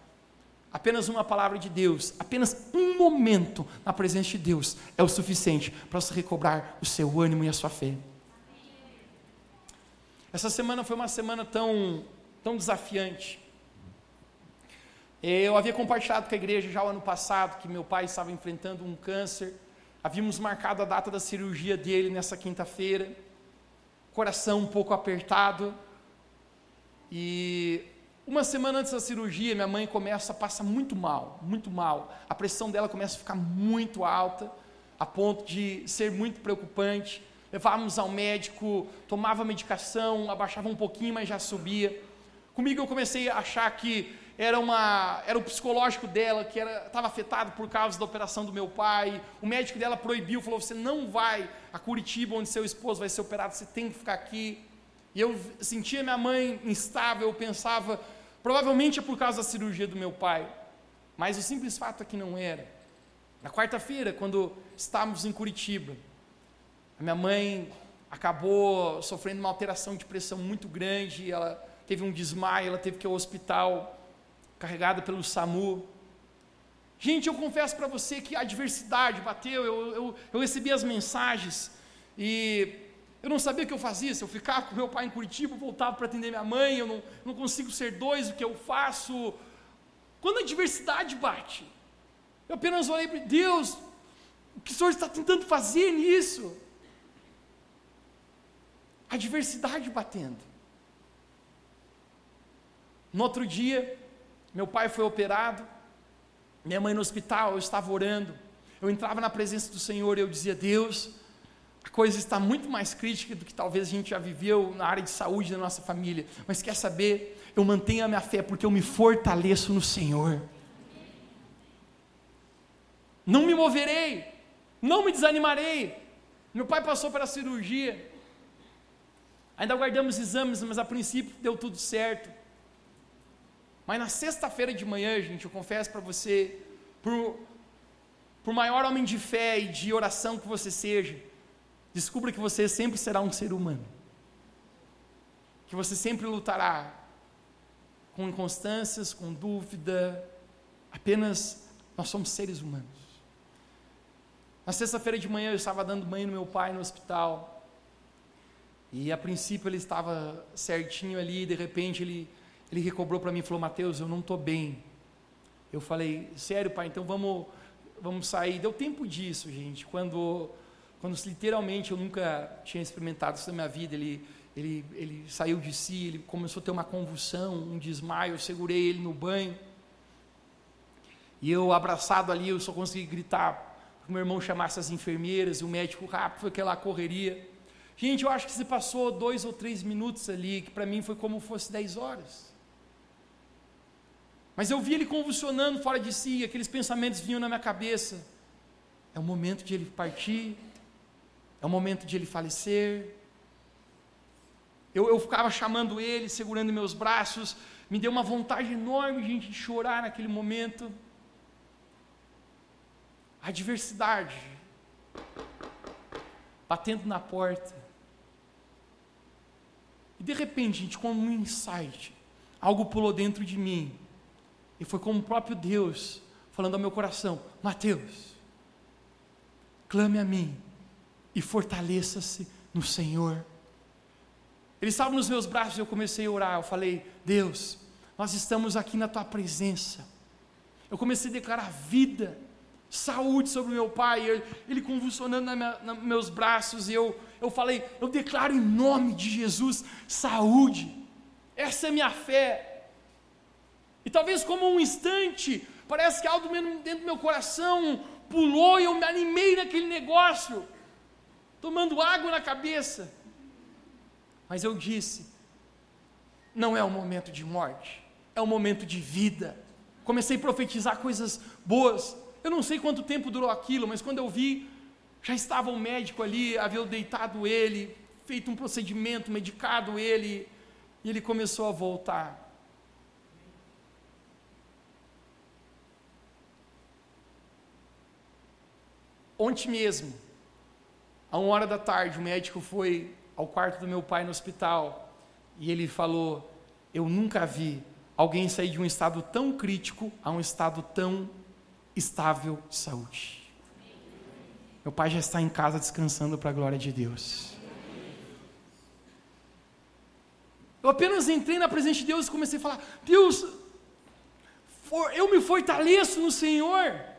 Speaker 1: Apenas uma palavra de Deus, apenas um momento na presença de Deus é o suficiente para você recobrar o seu ânimo e a sua fé. Essa semana foi uma semana tão, tão desafiante. Eu havia compartilhado com a igreja já o ano passado que meu pai estava enfrentando um câncer. Havíamos marcado a data da cirurgia dele nessa quinta-feira. Coração um pouco apertado. E uma semana antes da cirurgia, minha mãe começa a passar muito mal, muito mal. A pressão dela começa a ficar muito alta, a ponto de ser muito preocupante. Levávamos ao médico, tomava medicação, abaixava um pouquinho, mas já subia. Comigo eu comecei a achar que era, uma, era o psicológico dela, que estava afetado por causa da operação do meu pai. O médico dela proibiu, falou: você não vai a Curitiba, onde seu esposo vai ser operado, você tem que ficar aqui. E eu sentia minha mãe instável, eu pensava, provavelmente é por causa da cirurgia do meu pai, mas o simples fato é que não era. Na quarta-feira, quando estávamos em Curitiba, a minha mãe acabou sofrendo uma alteração de pressão muito grande, ela teve um desmaio, ela teve que ir ao hospital, carregada pelo SAMU. Gente, eu confesso para você que a adversidade bateu, eu, eu, eu recebi as mensagens e eu não sabia o que eu fazia, se eu ficava com meu pai em Curitiba, voltava para atender minha mãe, eu não, não consigo ser dois, o que eu faço? Quando a adversidade bate, eu apenas olhei para Deus, o que o Senhor está tentando fazer nisso? A adversidade batendo. No outro dia, meu pai foi operado, minha mãe no hospital, eu estava orando, eu entrava na presença do Senhor e eu dizia: Deus, a coisa está muito mais crítica do que talvez a gente já viveu na área de saúde da nossa família. Mas quer saber? Eu mantenho a minha fé porque eu me fortaleço no Senhor. Não me moverei, não me desanimarei. Meu pai passou pela cirurgia. Ainda guardamos exames, mas a princípio deu tudo certo. Mas na sexta-feira de manhã, gente, eu confesso para você, por, por maior homem de fé e de oração que você seja, Descubra que você sempre será um ser humano. Que você sempre lutará com inconstâncias, com dúvida. Apenas nós somos seres humanos. Na sexta-feira de manhã eu estava dando banho no meu pai no hospital. E a princípio ele estava certinho ali, de repente ele, ele recobrou para mim e falou: Mateus, eu não estou bem. Eu falei: Sério, pai, então vamos, vamos sair. Deu tempo disso, gente. Quando quando literalmente eu nunca tinha experimentado isso na minha vida, ele, ele, ele saiu de si, ele começou a ter uma convulsão, um desmaio, eu segurei ele no banho, e eu abraçado ali, eu só consegui gritar, para o meu irmão chamasse as enfermeiras, e o médico rápido, foi aquela correria, gente, eu acho que se passou dois ou três minutos ali, que para mim foi como fosse dez horas, mas eu vi ele convulsionando fora de si, aqueles pensamentos vinham na minha cabeça, é o momento de ele partir, é o momento de ele falecer. Eu, eu ficava chamando ele, segurando meus braços, me deu uma vontade enorme, gente, de chorar naquele momento. A adversidade batendo na porta. E de repente, gente, como um insight, algo pulou dentro de mim. E foi como o próprio Deus falando ao meu coração: Mateus, clame a mim e fortaleça-se no Senhor. Ele estava nos meus braços e eu comecei a orar. Eu falei: Deus, nós estamos aqui na tua presença. Eu comecei a declarar vida. saúde sobre meu pai, ele, convulsionando nos na meus braços, e eu, eu falei, eu declaro em nome de Jesus saúde, essa é minha fé. E talvez como um instante, parece que algo dentro do meu coração pulou e eu me animei naquele negócio, tomando água na cabeça. Mas eu disse: não é o momento de morte, é o momento de vida. Comecei a profetizar coisas boas. Eu não sei quanto tempo durou aquilo, mas quando eu vi, já estava o um médico ali, havia deitado ele, feito um procedimento, medicado ele, e ele começou a voltar. Ontem mesmo, a uma hora da tarde, o médico foi ao quarto do meu pai no hospital e ele falou: Eu nunca vi alguém sair de um estado tão crítico a um estado tão estável de saúde. Meu pai já está em casa descansando para a glória de Deus. Eu apenas entrei na presença de Deus e comecei a falar: Deus, eu me fortaleço no Senhor.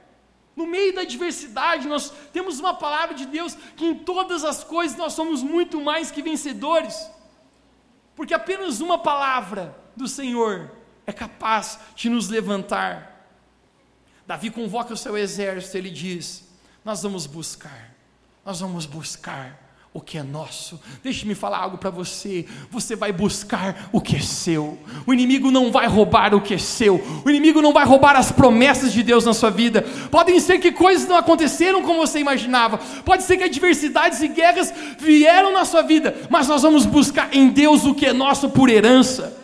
Speaker 1: No meio da adversidade, nós temos uma palavra de Deus que em todas as coisas nós somos muito mais que vencedores. Porque apenas uma palavra do Senhor é capaz de nos levantar. Davi convoca o seu exército, ele diz: Nós vamos buscar, nós vamos buscar o que é nosso. Deixe-me falar algo para você. Você vai buscar o que é seu. O inimigo não vai roubar o que é seu. O inimigo não vai roubar as promessas de Deus na sua vida. Podem ser que coisas não aconteceram como você imaginava. Pode ser que adversidades e guerras vieram na sua vida, mas nós vamos buscar em Deus o que é nosso por herança.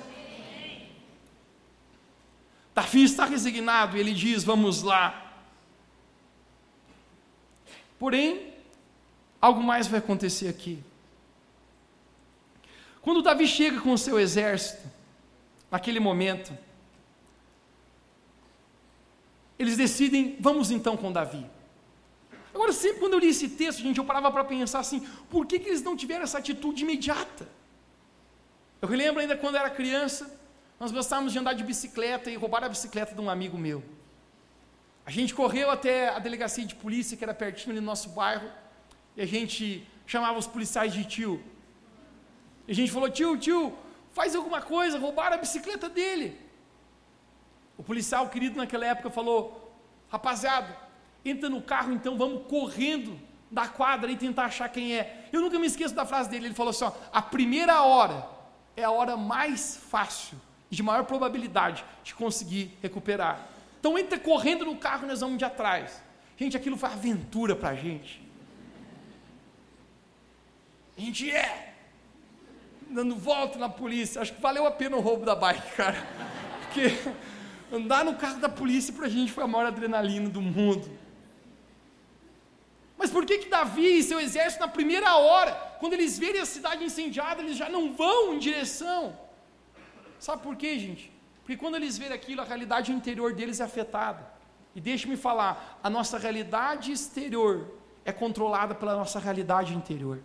Speaker 1: Davi está resignado e ele diz: Vamos lá. Porém, algo mais vai acontecer aqui. Quando Davi chega com o seu exército, naquele momento, eles decidem, vamos então com Davi. Agora, sempre quando eu li esse texto, gente, eu parava para pensar assim, por que, que eles não tiveram essa atitude imediata? Eu lembro ainda quando era criança, nós gostávamos de andar de bicicleta e roubar a bicicleta de um amigo meu. A gente correu até a delegacia de polícia, que era pertinho ali no nosso bairro, e a gente chamava os policiais de tio. E a gente falou: tio, tio, faz alguma coisa, roubaram a bicicleta dele. O policial querido naquela época falou: rapaziada, entra no carro então, vamos correndo da quadra e tentar achar quem é. Eu nunca me esqueço da frase dele, ele falou assim: ó, a primeira hora é a hora mais fácil e de maior probabilidade de conseguir recuperar. Então entra correndo no carro e nós vamos de atrás. Gente, aquilo foi aventura para a gente. A gente é dando volta na polícia. Acho que valeu a pena o roubo da bike, cara. Porque andar no carro da polícia para a gente foi a maior adrenalina do mundo. Mas por que que Davi e seu exército, na primeira hora, quando eles verem a cidade incendiada, eles já não vão em direção? Sabe por quê, gente? Porque quando eles verem aquilo, a realidade interior deles é afetada. E deixe-me falar, a nossa realidade exterior é controlada pela nossa realidade interior.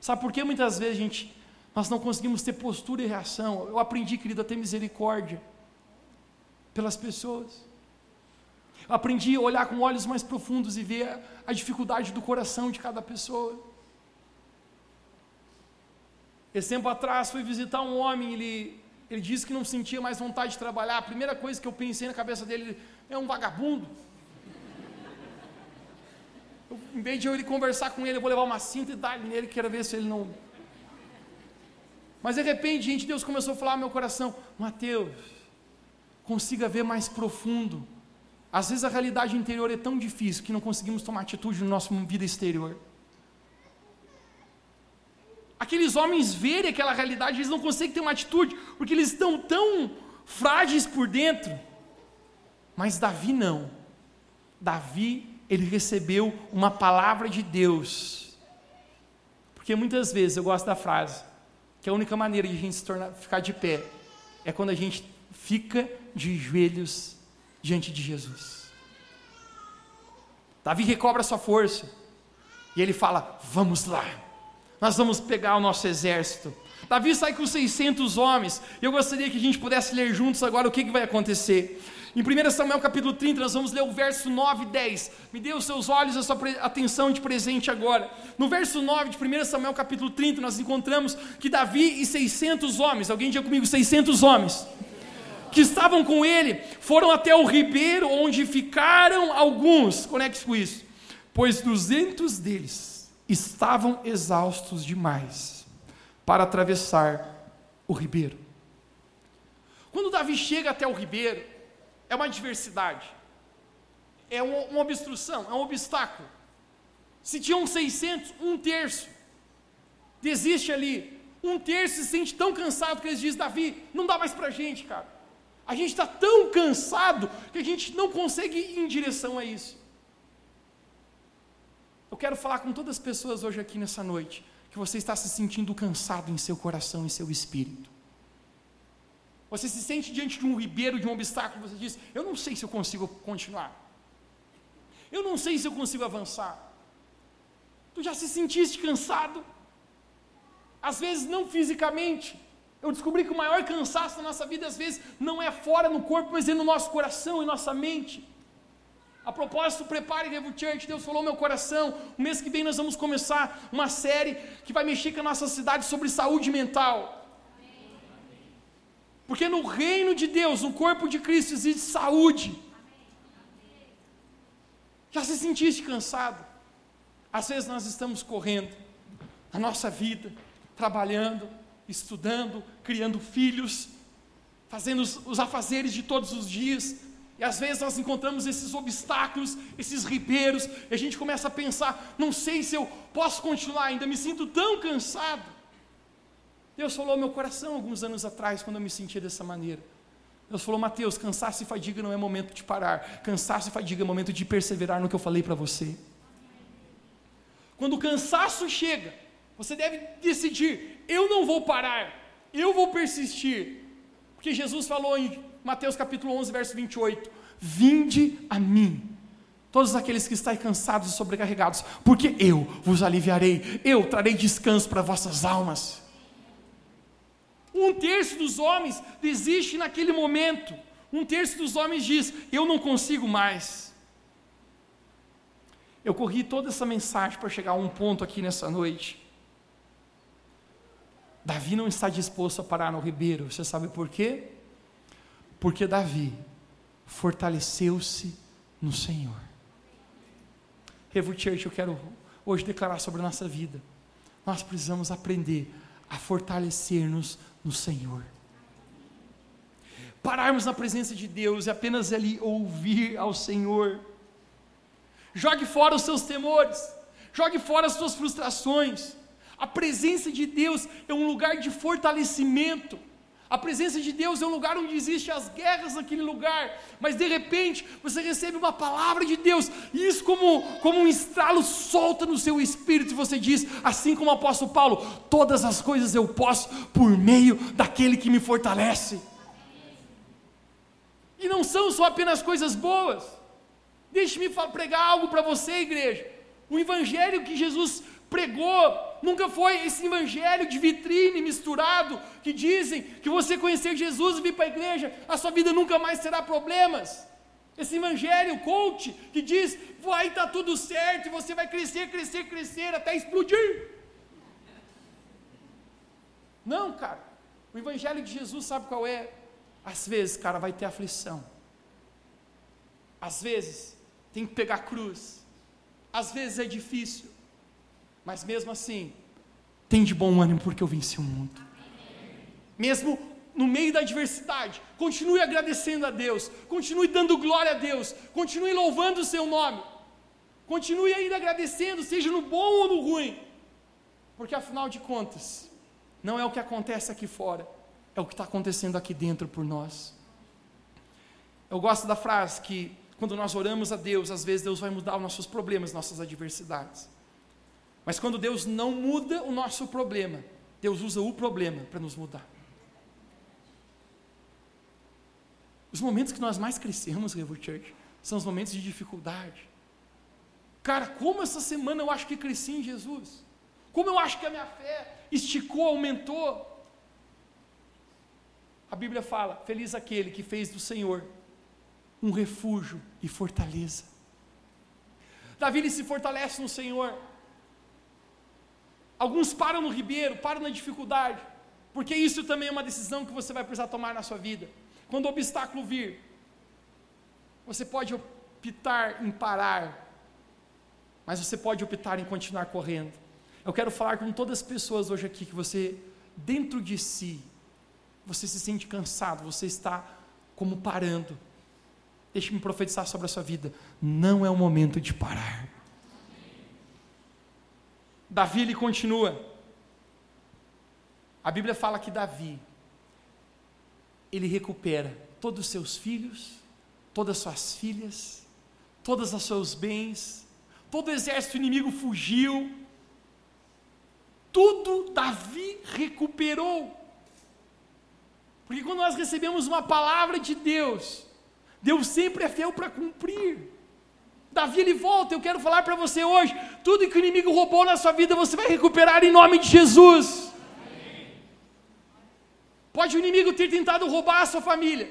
Speaker 1: Sabe por que muitas vezes, gente, nós não conseguimos ter postura e reação? Eu aprendi, querido, a ter misericórdia pelas pessoas. Eu aprendi a olhar com olhos mais profundos e ver a dificuldade do coração de cada pessoa. Esse tempo atrás fui visitar um homem, ele, ele disse que não sentia mais vontade de trabalhar. A primeira coisa que eu pensei na cabeça dele é um vagabundo. Eu, em vez de eu ir conversar com ele, eu vou levar uma cinta e dar nele, quero ver se ele não. Mas de repente, gente, Deus começou a falar no meu coração: Mateus, consiga ver mais profundo. Às vezes a realidade interior é tão difícil que não conseguimos tomar atitude no nosso vida exterior. Aqueles homens verem aquela realidade, eles não conseguem ter uma atitude, porque eles estão tão frágeis por dentro. Mas Davi não. Davi ele recebeu uma palavra de Deus. Porque muitas vezes eu gosto da frase, que a única maneira de a gente se tornar, ficar de pé é quando a gente fica de joelhos diante de Jesus. Davi recobra sua força e ele fala: Vamos lá, nós vamos pegar o nosso exército. Davi sai com 600 homens, e eu gostaria que a gente pudesse ler juntos agora o que, que vai acontecer. Em 1 Samuel capítulo 30, nós vamos ler o verso 9 e 10. Me dê os seus olhos, a sua atenção de presente agora. No verso 9 de 1 Samuel capítulo 30, nós encontramos que Davi e 600 homens, alguém diga comigo, 600 homens, que estavam com ele, foram até o ribeiro, onde ficaram alguns, conecte com isso, pois 200 deles estavam exaustos demais para atravessar o ribeiro. Quando Davi chega até o ribeiro, é uma adversidade, é uma obstrução, é um obstáculo. Se tinham 600, um terço desiste ali. Um terço se sente tão cansado que eles dizem: Davi, não dá mais para a gente, cara. A gente está tão cansado que a gente não consegue ir em direção a isso. Eu quero falar com todas as pessoas hoje aqui nessa noite que você está se sentindo cansado em seu coração e seu espírito. Você se sente diante de um ribeiro, de um obstáculo, você diz: Eu não sei se eu consigo continuar. Eu não sei se eu consigo avançar. Tu já se sentiste cansado? Às vezes não fisicamente. Eu descobri que o maior cansaço da nossa vida, às vezes, não é fora no corpo, mas é no nosso coração e nossa mente. A propósito, prepare Revo Church, Deus falou meu coração. O mês que vem nós vamos começar uma série que vai mexer com a nossa cidade sobre saúde mental. Porque no reino de Deus, no corpo de Cristo, existe saúde. Já se sentiste cansado? Às vezes nós estamos correndo a nossa vida, trabalhando, estudando, criando filhos, fazendo os, os afazeres de todos os dias, e às vezes nós encontramos esses obstáculos, esses ribeiros, e a gente começa a pensar: não sei se eu posso continuar ainda, me sinto tão cansado. Deus falou ao meu coração alguns anos atrás, quando eu me sentia dessa maneira. Deus falou, Mateus, cansaço e fadiga não é momento de parar. Cansaço e fadiga é momento de perseverar no que eu falei para você. Quando o cansaço chega, você deve decidir: eu não vou parar, eu vou persistir. Porque Jesus falou em Mateus capítulo 11, verso 28: Vinde a mim, todos aqueles que estáis cansados e sobrecarregados, porque eu vos aliviarei, eu trarei descanso para vossas almas. Um terço dos homens desiste naquele momento. Um terço dos homens diz: Eu não consigo mais. Eu corri toda essa mensagem para chegar a um ponto aqui nessa noite. Davi não está disposto a parar no ribeiro. Você sabe por quê? Porque Davi fortaleceu-se no Senhor. Revo Church, eu quero hoje declarar sobre a nossa vida. Nós precisamos aprender a fortalecer-nos no Senhor. Pararmos na presença de Deus e apenas ali ouvir ao Senhor. Jogue fora os seus temores, jogue fora as suas frustrações. A presença de Deus é um lugar de fortalecimento. A presença de Deus é um lugar onde existem as guerras naquele lugar, mas de repente você recebe uma palavra de Deus, e isso, como, como um estralo, solta no seu espírito, e você diz, assim como o apóstolo Paulo: Todas as coisas eu posso por meio daquele que me fortalece. E não são só apenas coisas boas. Deixe-me pregar algo para você, igreja. O evangelho que Jesus pregou nunca foi esse evangelho de vitrine misturado, que dizem que você conhecer Jesus e vir para a igreja, a sua vida nunca mais terá problemas. Esse evangelho coach que diz, vai estar tá tudo certo, e você vai crescer, crescer, crescer, até explodir. Não, cara. O evangelho de Jesus sabe qual é? Às vezes, cara, vai ter aflição. Às vezes, tem que pegar cruz. Às vezes é difícil. Mas mesmo assim, tem de bom ânimo porque eu venci o mundo. Mesmo no meio da adversidade, continue agradecendo a Deus, continue dando glória a Deus, continue louvando o seu nome, continue ainda agradecendo, seja no bom ou no ruim, porque afinal de contas, não é o que acontece aqui fora, é o que está acontecendo aqui dentro por nós. Eu gosto da frase que quando nós oramos a Deus, às vezes Deus vai mudar os nossos problemas, nossas adversidades. Mas quando Deus não muda o nosso problema, Deus usa o problema para nos mudar. Os momentos que nós mais crescemos, Revo Church, são os momentos de dificuldade. Cara, como essa semana eu acho que cresci em Jesus. Como eu acho que a minha fé esticou, aumentou. A Bíblia fala: Feliz aquele que fez do Senhor um refúgio e fortaleza. Davi ele se fortalece no Senhor. Alguns param no ribeiro, param na dificuldade, porque isso também é uma decisão que você vai precisar tomar na sua vida. Quando o obstáculo vir, você pode optar em parar, mas você pode optar em continuar correndo. Eu quero falar com todas as pessoas hoje aqui que você, dentro de si, você se sente cansado, você está como parando. Deixe-me profetizar sobre a sua vida. Não é o momento de parar. Davi ele continua. A Bíblia fala que Davi ele recupera todos os seus filhos, todas as suas filhas, todos os seus bens, todo o exército inimigo fugiu, tudo Davi recuperou. Porque quando nós recebemos uma palavra de Deus, Deus sempre é fiel para cumprir. Davi ele volta, eu quero falar para você hoje, tudo que o inimigo roubou na sua vida, você vai recuperar em nome de Jesus. Pode o inimigo ter tentado roubar a sua família,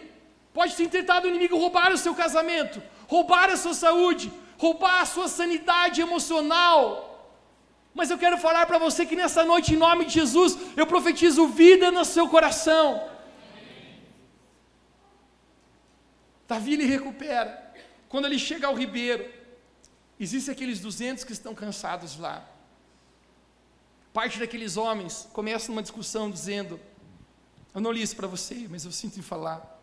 Speaker 1: pode ter tentado o inimigo roubar o seu casamento, roubar a sua saúde, roubar a sua sanidade emocional, mas eu quero falar para você que nessa noite, em nome de Jesus, eu profetizo vida no seu coração. Davi ele recupera. Quando ele chega ao ribeiro, existem aqueles 200 que estão cansados lá. Parte daqueles homens começa uma discussão dizendo: Eu não li isso para você, mas eu sinto em falar.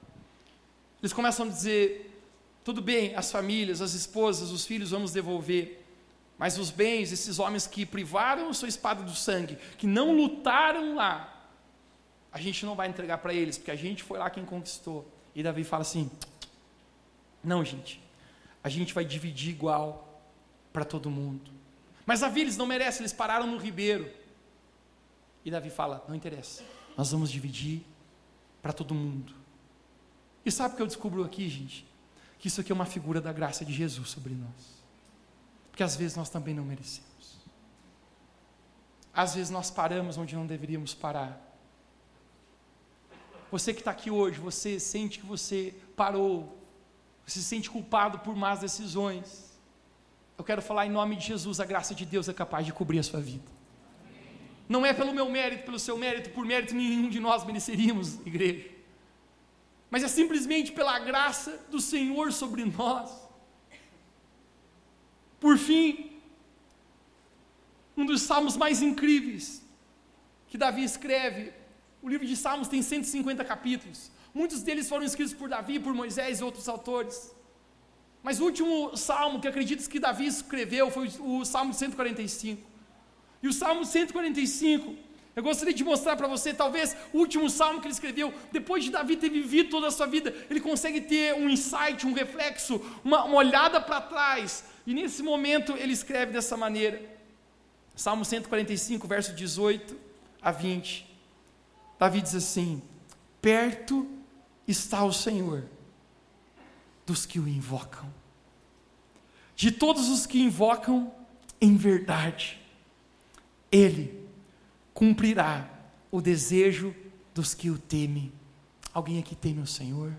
Speaker 1: Eles começam a dizer: Tudo bem, as famílias, as esposas, os filhos, vamos devolver. Mas os bens, esses homens que privaram a sua espada do sangue, que não lutaram lá, a gente não vai entregar para eles, porque a gente foi lá quem conquistou. E Davi fala assim: não, gente, a gente vai dividir igual para todo mundo. Mas Davi, eles não merecem, eles pararam no ribeiro. E Davi fala: não interessa, nós vamos dividir para todo mundo. E sabe o que eu descubro aqui, gente? Que isso aqui é uma figura da graça de Jesus sobre nós. Porque às vezes nós também não merecemos. Às vezes nós paramos onde não deveríamos parar. Você que está aqui hoje, você sente que você parou, se sente culpado por más decisões. Eu quero falar em nome de Jesus, a graça de Deus é capaz de cobrir a sua vida. Não é pelo meu mérito, pelo seu mérito, por mérito nenhum de nós mereceríamos, igreja. Mas é simplesmente pela graça do Senhor sobre nós. Por fim, um dos salmos mais incríveis que Davi escreve, o livro de Salmos tem 150 capítulos. Muitos deles foram escritos por Davi, por Moisés e outros autores. Mas o último salmo que acredito que Davi escreveu foi o Salmo 145. E o Salmo 145, eu gostaria de mostrar para você, talvez, o último salmo que ele escreveu, depois de Davi ter vivido toda a sua vida, ele consegue ter um insight, um reflexo, uma, uma olhada para trás e nesse momento ele escreve dessa maneira, Salmo 145, verso 18 a 20. Davi diz assim: Perto está o Senhor dos que o invocam, de todos os que invocam em verdade, Ele cumprirá o desejo dos que o temem. Alguém aqui teme o Senhor?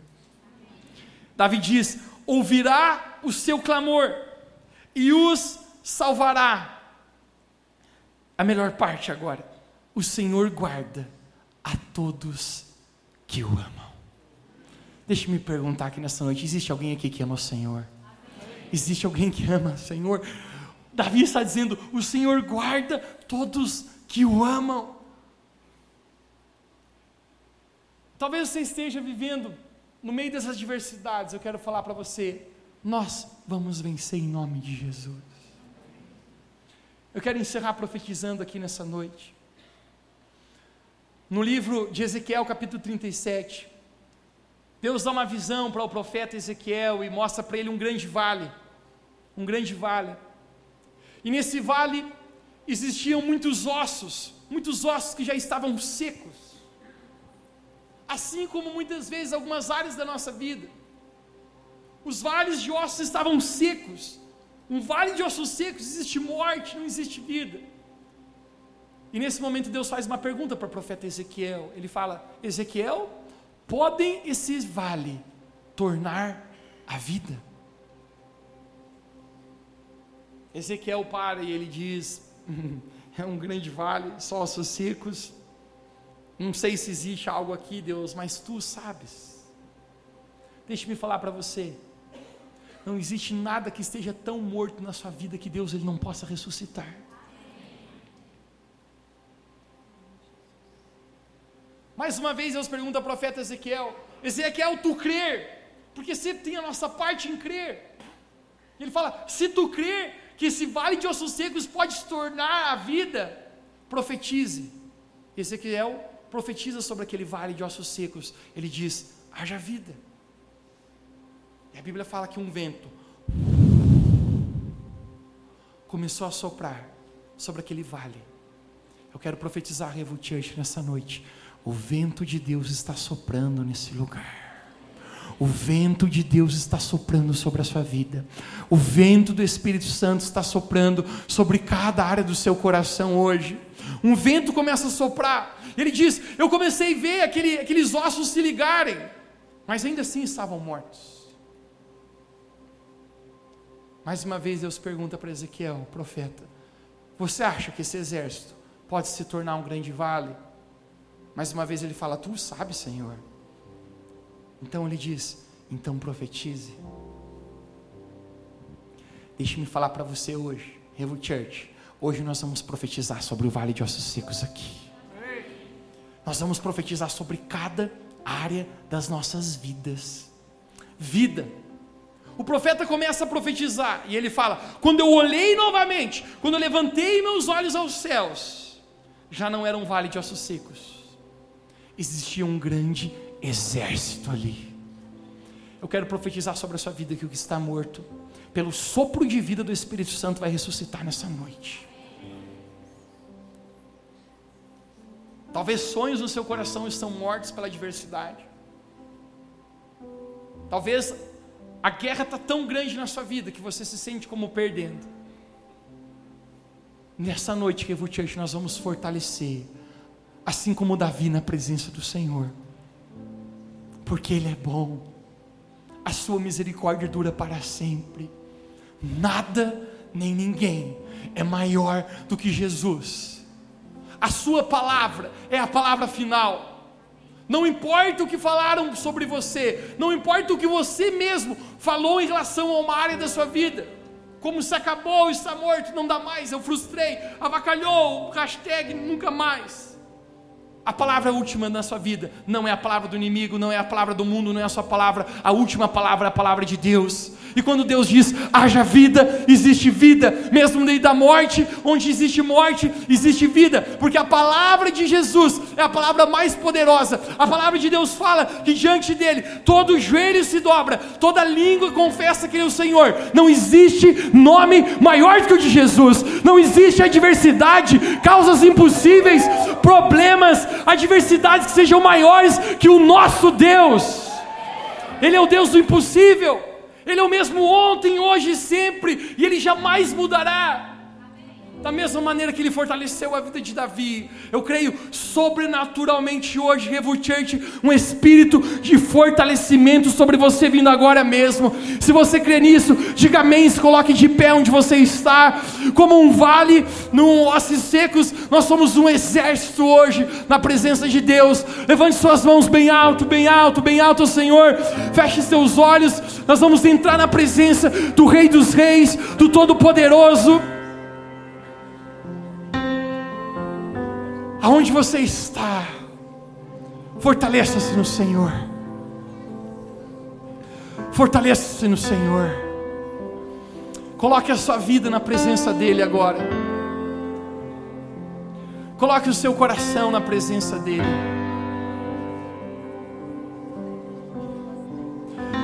Speaker 1: Davi diz: ouvirá o seu clamor e os salvará. A melhor parte agora: o Senhor guarda a todos que o amam. Deixe-me perguntar aqui nessa noite: existe alguém aqui que ama o Senhor? Existe alguém que ama o Senhor? Davi está dizendo: o Senhor guarda todos que o amam. Talvez você esteja vivendo no meio dessas diversidades. Eu quero falar para você: nós vamos vencer em nome de Jesus. Eu quero encerrar profetizando aqui nessa noite. No livro de Ezequiel, capítulo 37, Deus dá uma visão para o profeta Ezequiel e mostra para ele um grande vale. Um grande vale. E nesse vale existiam muitos ossos, muitos ossos que já estavam secos. Assim como muitas vezes algumas áreas da nossa vida. Os vales de ossos estavam secos. Um vale de ossos secos existe morte, não existe vida. E nesse momento Deus faz uma pergunta para o profeta Ezequiel. Ele fala: Ezequiel, podem esses vale tornar a vida? Ezequiel para e ele diz: é um grande vale, só ossos secos. Não sei se existe algo aqui, Deus, mas tu sabes. Deixe-me falar para você. Não existe nada que esteja tão morto na sua vida que Deus ele não possa ressuscitar. Mais uma vez Deus pergunta ao profeta Ezequiel: Ezequiel, tu crer? Porque sempre tem a nossa parte em crer. Ele fala: se tu crer que esse vale de ossos secos pode se tornar a vida, profetize. Ezequiel profetiza sobre aquele vale de ossos secos. Ele diz: haja vida. E a Bíblia fala que um vento começou a soprar sobre aquele vale. Eu quero profetizar Revo Church nessa noite. O vento de Deus está soprando nesse lugar. O vento de Deus está soprando sobre a sua vida. O vento do Espírito Santo está soprando sobre cada área do seu coração hoje. Um vento começa a soprar. Ele diz: Eu comecei a ver aquele, aqueles ossos se ligarem, mas ainda assim estavam mortos. Mais uma vez Deus pergunta para Ezequiel, profeta: Você acha que esse exército pode se tornar um grande vale? Mais uma vez ele fala: Tu sabes, Senhor. Então ele diz: Então profetize. Deixe-me falar para você hoje, Revo Church. Hoje nós vamos profetizar sobre o vale de ossos secos aqui. Nós vamos profetizar sobre cada área das nossas vidas. Vida. O profeta começa a profetizar e ele fala: Quando eu olhei novamente, quando eu levantei meus olhos aos céus, já não era um vale de ossos secos, existia um grande exército ali. Eu quero profetizar sobre a sua vida que o que está morto, pelo sopro de vida do Espírito Santo, vai ressuscitar nessa noite. Talvez sonhos no seu coração estão mortos pela adversidade. Talvez a guerra está tão grande na sua vida que você se sente como perdendo. Nessa noite, Church, nós vamos fortalecer, assim como Davi na presença do Senhor porque Ele é bom, a Sua misericórdia dura para sempre. Nada nem ninguém é maior do que Jesus. A Sua palavra é a palavra final. Não importa o que falaram sobre você, não importa o que você mesmo falou em relação a uma área da sua vida, como se acabou, está morto, não dá mais, eu frustrei, avacalhou, hashtag nunca mais. A palavra última na sua vida não é a palavra do inimigo, não é a palavra do mundo, não é a sua palavra. A última palavra é a palavra de Deus. E quando Deus diz haja vida, existe vida, mesmo no meio da morte, onde existe morte, existe vida, porque a palavra de Jesus é a palavra mais poderosa. A palavra de Deus fala que diante dele todo joelho se dobra, toda língua confessa que ele é o Senhor. Não existe nome maior que o de Jesus. Não existe adversidade, causas impossíveis, problemas, adversidades que sejam maiores que o nosso Deus. Ele é o Deus do impossível. Ele é o mesmo ontem, hoje e sempre, e ele jamais mudará. Da mesma maneira que ele fortaleceu a vida de Davi, eu creio sobrenaturalmente hoje, Revo um espírito de fortalecimento sobre você vindo agora mesmo. Se você crê nisso, diga amém, se coloque de pé onde você está, como um vale, num ossos secos, nós somos um exército hoje na presença de Deus. Levante suas mãos bem alto, bem alto, bem alto, Senhor. Feche seus olhos, nós vamos entrar na presença do Rei dos Reis, do Todo-Poderoso. Aonde você está, fortaleça-se no Senhor. Fortaleça-se no Senhor. Coloque a sua vida na presença dEle agora. Coloque o seu coração na presença dEle.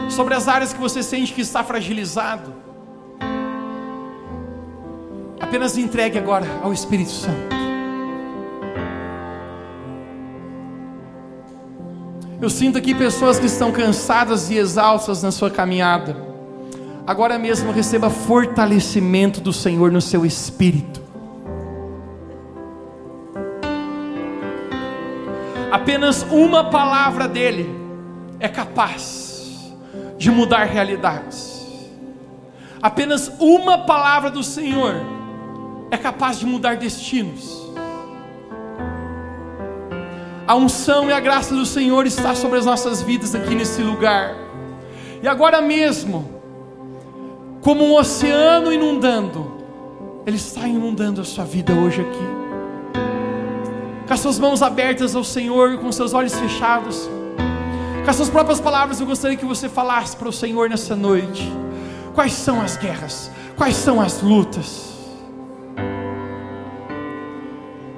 Speaker 1: Sobre as áreas que você sente que está fragilizado, apenas entregue agora ao Espírito Santo. Eu sinto aqui pessoas que estão cansadas e exaustas na sua caminhada. Agora mesmo receba fortalecimento do Senhor no seu espírito. Apenas uma palavra dele é capaz de mudar realidades. Apenas uma palavra do Senhor é capaz de mudar destinos. A unção e a graça do Senhor está sobre as nossas vidas aqui nesse lugar. E agora mesmo, como um oceano inundando, Ele está inundando a sua vida hoje aqui. Com as suas mãos abertas ao Senhor, com seus olhos fechados, com as suas próprias palavras, eu gostaria que você falasse para o Senhor nessa noite. Quais são as guerras? Quais são as lutas?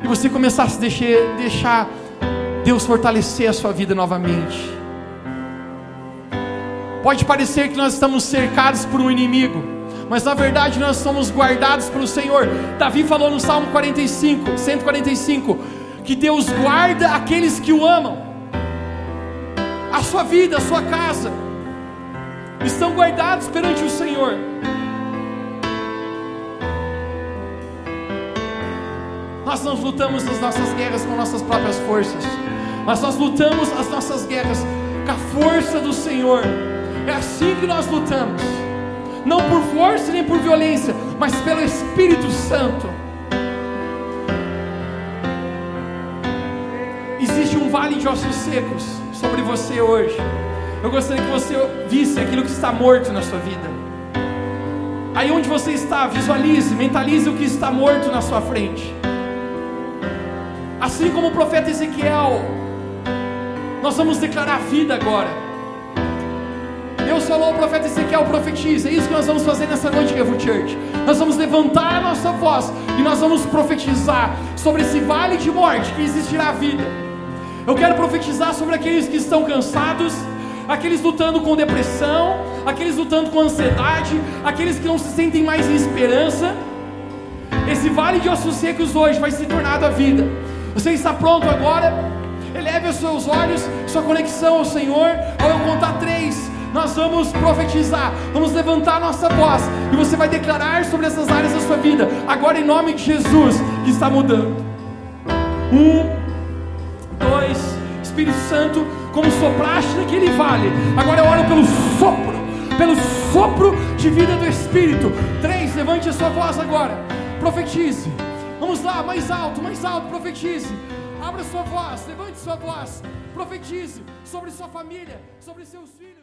Speaker 1: E você começasse a deixar, deixar Deus fortalecer a sua vida novamente. Pode parecer que nós estamos cercados por um inimigo, mas na verdade nós somos guardados pelo Senhor. Davi falou no Salmo 45, 145, que Deus guarda aqueles que o amam. A sua vida, a sua casa estão guardados perante o Senhor. Nós não lutamos as nossas guerras com nossas próprias forças, mas nós lutamos as nossas guerras com a força do Senhor. É assim que nós lutamos. Não por força nem por violência, mas pelo Espírito Santo. Existe um vale de ossos secos sobre você hoje. Eu gostaria que você visse aquilo que está morto na sua vida. Aí onde você está, visualize, mentalize o que está morto na sua frente. Assim como o profeta Ezequiel, nós vamos declarar vida agora. Deus falou ao profeta Ezequiel, profetiza. É isso que nós vamos fazer nessa noite, Revo Church. Nós vamos levantar a nossa voz e nós vamos profetizar sobre esse vale de morte que existirá vida. Eu quero profetizar sobre aqueles que estão cansados, aqueles lutando com depressão, aqueles lutando com ansiedade, aqueles que não se sentem mais em esperança. Esse vale de ossos secos hoje vai se tornar a vida. Você está pronto agora? Eleve os seus olhos, sua conexão ao Senhor. Ao eu contar três, nós vamos profetizar, vamos levantar nossa voz e você vai declarar sobre essas áreas da sua vida, agora em nome de Jesus, que está mudando. Um, dois, Espírito Santo, como sopraste naquele vale, agora eu oro pelo sopro, pelo sopro de vida do Espírito. Três, levante a sua voz agora, profetize. Vamos lá, mais alto, mais alto, profetize. Abra sua voz, levante sua voz, profetize sobre sua família, sobre seus filhos.